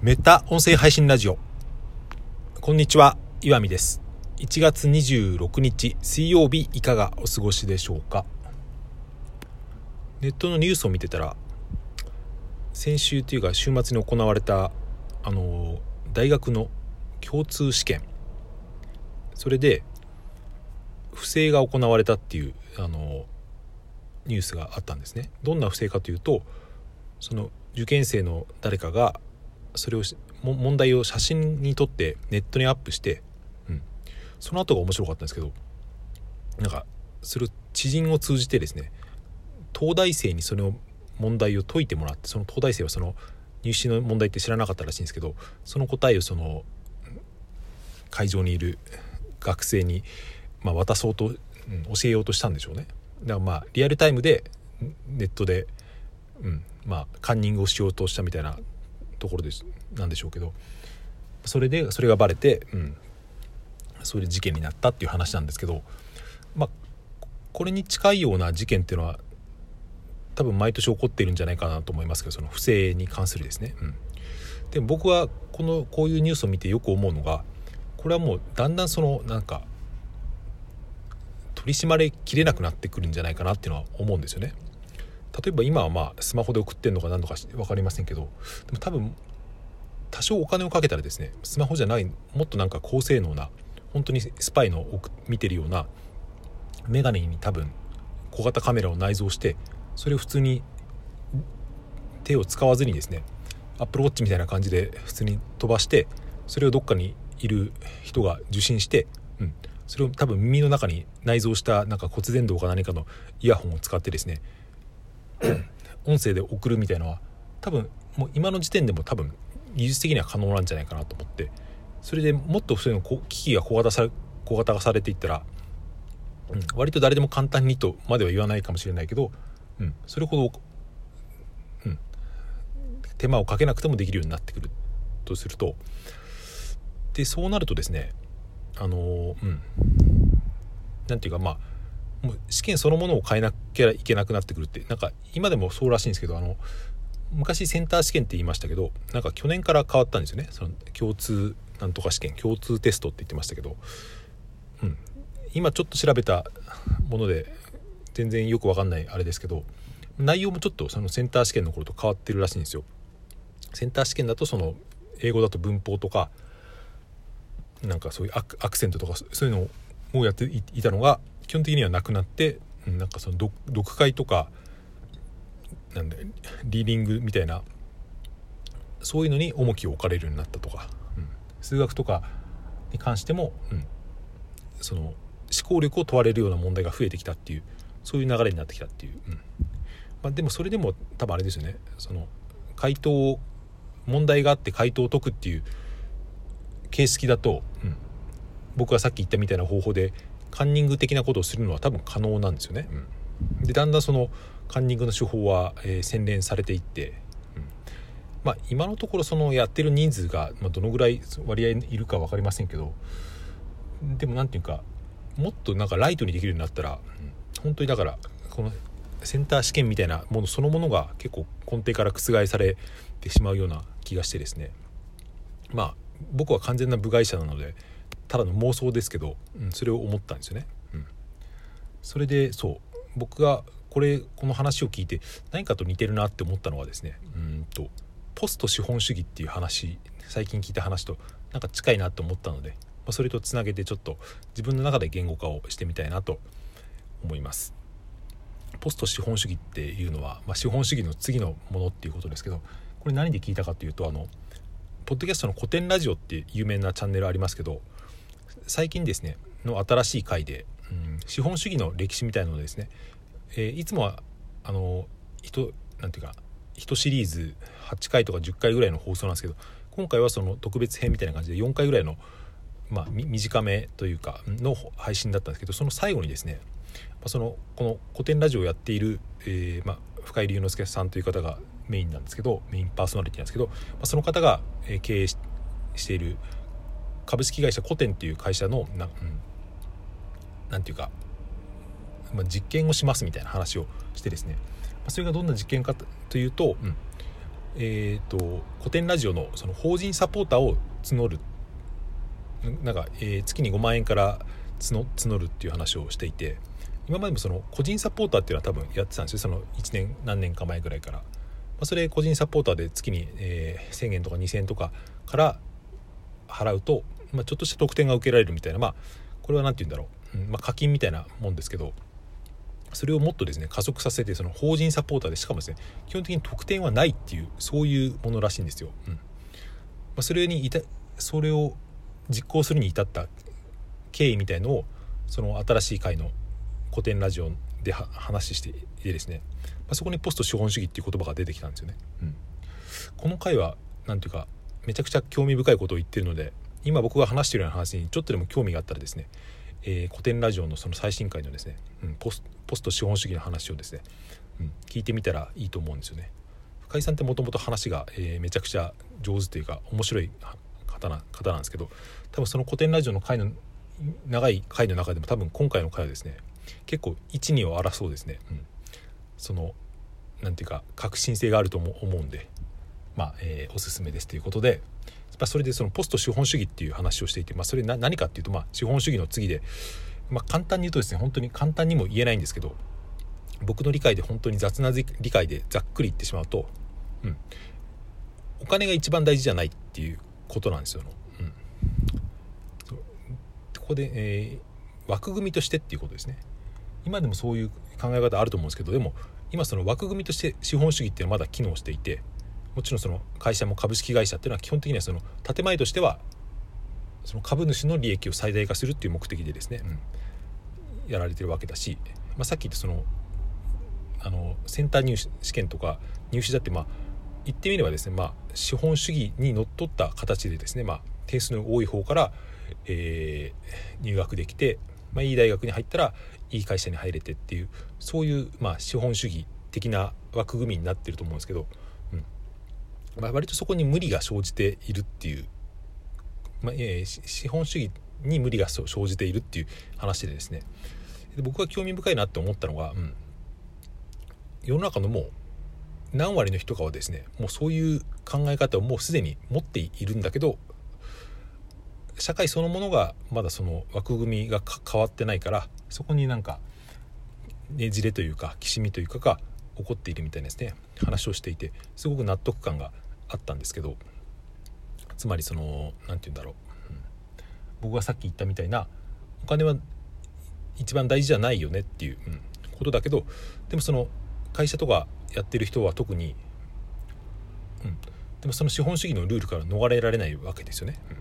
メタ音声配信ラジオ。こんにちは岩見です。1月26日水曜日いかがお過ごしでしょうか？ネットのニュースを見てたら先週というか週末に行われたあの大学の共通試験。それで不正が行われたっていうあのニュースがあったんですね。どんな不正かというとその受験生の誰かがそれを問題を写真に撮ってネットにアップして、うん、その後が面白かったんですけどなんかそれを知人を通じてですね東大生にその問題を解いてもらってその東大生はその入試の問題って知らなかったらしいんですけどその答えをその会場にいる学生に、まあ、渡そうと、うん、教えようとしたんでしょうね。だからまあリアルタイムでネットで、うんまあ、カンニングをしようとしたみたいなところです。なんでしょうけど。それでそれがバレて、うん、それで事件になったっていう話なんですけど、まあ、これに近いような事件っていうのは多分毎年起こっているんじゃないかなと思いますけどその不正に関するですね。うん、で僕はこのこういうニュースを見てよく思うのがこれはもうだんだんそのなんか取り締まれきれなくなってくるんじゃないかなっていうのは思うんですよね。例えば今はまあスマホで送ってんのか何とか分かりませんけどでも多分多少お金をかけたらですねスマホじゃないもっとなんか高性能な本当にスパイの見てるようなメガネに多分小型カメラを内蔵してそれを普通に手を使わずにですねアップルウォッチみたいな感じで普通に飛ばしてそれをどっかにいる人が受信して、うん、それを多分耳の中に内蔵したなんか骨伝導か何かのイヤホンを使ってですね 音声で送るみたいのは多分もう今の時点でも多分技術的には可能なんじゃないかなと思ってそれでもっとそういうの機器が小型さ小型化されていったら、うん、割と誰でも簡単にとまでは言わないかもしれないけど、うん、それほど、うん、手間をかけなくてもできるようになってくるとするとでそうなるとですねあのうん。なんていうかまあもう試験そのものを変えなきゃいけなくなってくるってなんか今でもそうらしいんですけどあの昔センター試験って言いましたけどなんか去年から変わったんですよね。その共通なんとか試験共通テストって言ってましたけど、うん、今ちょっと調べたもので全然よく分かんないあれですけど内容もちょっとそのセンター試験の頃と変わってるらしいんですよ。センター試験だとその英語だと文法とかなんかそういうアクセントとかそういうのをやっていたのが基本的にはなくなってなんかその読解とかなんでリーディングみたいなそういうのに重きを置かれるようになったとか、うん、数学とかに関しても、うん、その思考力を問われるような問題が増えてきたっていうそういう流れになってきたっていう、うん。まあ、でもそれでも多分あれですよね。その回答を問題があって回答を解くっていう形式だと、うん、僕がさっき言ったみたいな方法でカンニング的なことをするのは多分可能なんですよね。うん、でだんだんそのカンニングの手法は、えー、洗練されていって、うん、まあ今のところそのやってる人数が、まあ、どのぐらい割合いるか分かりませんけどでも何て言うかもっとなんかライトにできるようになったら、うん、本当にだからこのセンター試験みたいなものそのものが結構根底から覆されてしまうような気がしてですね。まあ僕は完全な部外者なのでただの妄想ですけど、うん、それを思ったんですよね。うん、それでそう僕がこれこの話を聞いて何かと似てるなって思ったのはですねうんとポスト資本主義っていう話最近聞いた話となんか近いなと思ったので、まあ、それとつなげてちょっと自分の中で言語化をしてみたいなと思います。ポスト資本主義っていうのは、まあ、資本主義の次のものっていうことですけどこれ何で聞いたかというとあのポッドキャストの古典ラジオって有名なチャンネルありますけど最近ですねの新しい回で、うん、資本主義の歴史みたいなのですね、えー、いつもはあの人なんていうか1シリーズ8回とか10回ぐらいの放送なんですけど今回はその特別編みたいな感じで4回ぐらいの、まあ、短めというかの配信だったんですけどその最後にですね、まあ、そのこの古典ラジオをやっている、えーまあ、深井龍之介さんという方がメインなんですけどメインパーソナリティなんですけど、まあ、その方が経営している株式会社コテンっていう会社のな,、うん、なんていうか、まあ、実験をしますみたいな話をしてですね、まあ、それがどんな実験かというと、うん。えーと、古典ラジオのその法人サポーターを募る。なんか、えー、月に5万円から募募るっていう話をしていて今までもその個人サポーターっていうのは多分やってたんですよ。その1年何年か前ぐらいから、まあ、それ個人サポーターで月に、えー、1000円とか2000円とかから払うと、まあ、ちょっとした特典が受けられるみたいなまあこれは何て言うんだろう、うんまあ、課金みたいなもんですけどそれをもっとですね加速させてその法人サポーターでしかもですね基本的に特典はないっていうそういうものらしいんですよ。うんまあ、それにいたそれを実行するに至った経緯みたいのをその新しい回の古典ラジオで話していてですね、まあ、そこにポスト資本主義っていう言葉が出てきたんですよね。うん、この回は何ていうかめちゃくちゃ興味深いことを言ってるので今僕が話しているような話にちょっとでも興味があったらですね、えー、古典ラジオのその最新回のですね、うん、ポスポスト資本主義の話をですね、うん、聞いてみたらいいと思うんですよね。深井さんってもともと話が、えー、めちゃくちゃ上手というか面白い方な方なんですけど多分その古典ラジオの回の長い回の中でも多分今回の回はですね結構12を争うですね、うん、その何ていうか革新性があると思うんでまあ、えー、おすすめですということで、まあ、それでそのポスト資本主義っていう話をしていて、まあ、それ何かっていうと、まあ、資本主義の次で、まあ、簡単に言うとですね本当に簡単にも言えないんですけど僕の理解で本当に雑な理解でざっくり言ってしまうと、うん、お金が一番大事じゃないっていうことなんですよ。うん、ここで、えー、枠組みとしてっていうことですね。今でもそういう考え方あると思うんですけどでも今その枠組みとして資本主義っていうのはまだ機能していてもちろんその会社も株式会社っていうのは基本的にはその建前としてはその株主の利益を最大化するっていう目的でですね、うん、やられてるわけだし、まあ、さっき言ったそのあのセンター入試試験とか入試だってまあ言ってみればですね、まあ、資本主義にのっとった形でですね、まあ、点数の多い方から、えー、入学できて、まあ、いい大学に入ったらいい会社に入れてっていうそういう、まあ、資本主義的な枠組みになってると思うんですけど、まあ、割とそこに無理が生じているっていう、まあえー、資本主義に無理が生じているっていう話でですね。で僕が興味深いなって思ったのが、うん、世の中のもう何割の人かはですねもうそういう考え方をもうすでに持っているんだけど社会そのものがまだその枠組みが変わってないからそこになんかねじれというかきしみというかが起こっているみたいですね話をしていてすごく納得感があったんですけどつまりその何て言うんだろう、うん、僕がさっき言ったみたいなお金は一番大事じゃないよねっていう、うん、ことだけどでもその会社とかやってる人は特に、うん、でもその資本主義のルールから逃れられないわけですよね。うん。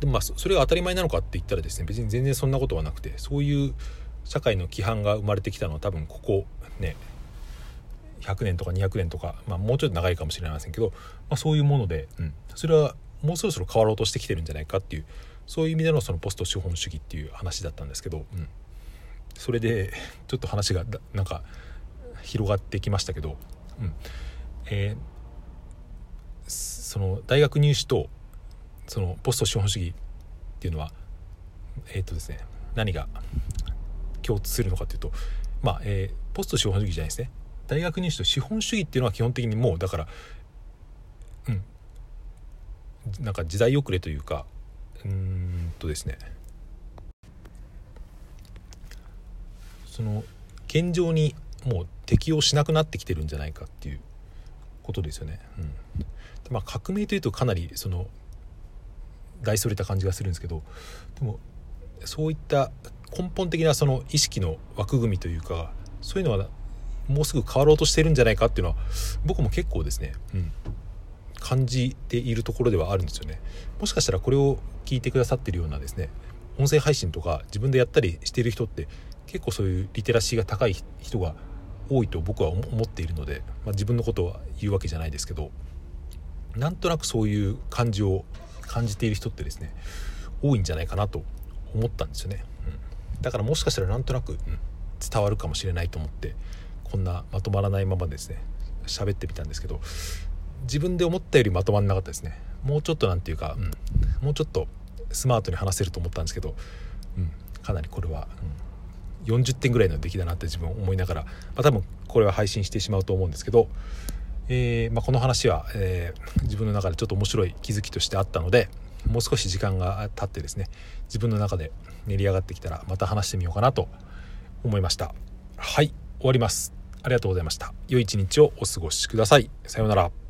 でもまあそれが当たり前なのかって言ったらですね別に全然そんなことはなくてそういう社会の規範が生まれてきたのは多分ここね100年とか200年とか、まあ、もうちょっと長いかもしれませんけど、まあ、そういうもので、うん、それはもうそろそろ変わろうとしてきてるんじゃないかっていうそういう意味でのそのポスト資本主義っていう話だったんですけど、うん、それでちょっと話がなんか広がってきましたけど、うん。えー、その大学入試とそのポスト資本主義っていうのはえっ、ー、とですね何が共通するのかというとまあ、えー、ポスト資本主義じゃないですね。大学入試と資本主義っていうのは基本的にもうだからうん。なんか時代遅れというかうんとですね。その現状にもう適応しなくなってきてるんじゃないかっていうことですよね。うん。まあ、革命というとかなりその大それた感じがするんですけどでもそういった根本的なその意識の枠組みというかそういうのはもうすぐ変わろうとしてるんじゃないかっていうのは僕も結構ですね、うん、感じているところではあるんですよね。もしかしたらこれを聞いてくださってるようなですね音声配信とか自分でやったりしている人って結構そういうリテラシーが高い人が多いと僕は思っているので、まあ、自分のことは言うわけじゃないですけどなんとなくそういう感じを感じている人ってですね多いんじゃないかなと思ったんですよね、うん、だからもしかしたらなんとなく、うん、伝わるかもしれないと思ってこんなまとまらないままですね。喋ってみたんですけど自分で思ったよりまとまらなかったですね。もうちょっと何て言うか、うん、もうちょっとスマートに話せると思ったんですけど、うん、かなりこれは、うん、40点ぐらいの出来だなって自分思いながら、まあ、多分これは配信してしまうと思うんですけど、えー、まあ、この話は、えー、自分の中でちょっと面白い気づきとしてあったのでもう少し時間が経ってですね自分の中で練り上がってきたらまた話してみようかなと思いました。はい。終わります。ありがとうございました。良い一日をお過ごしください。さようなら。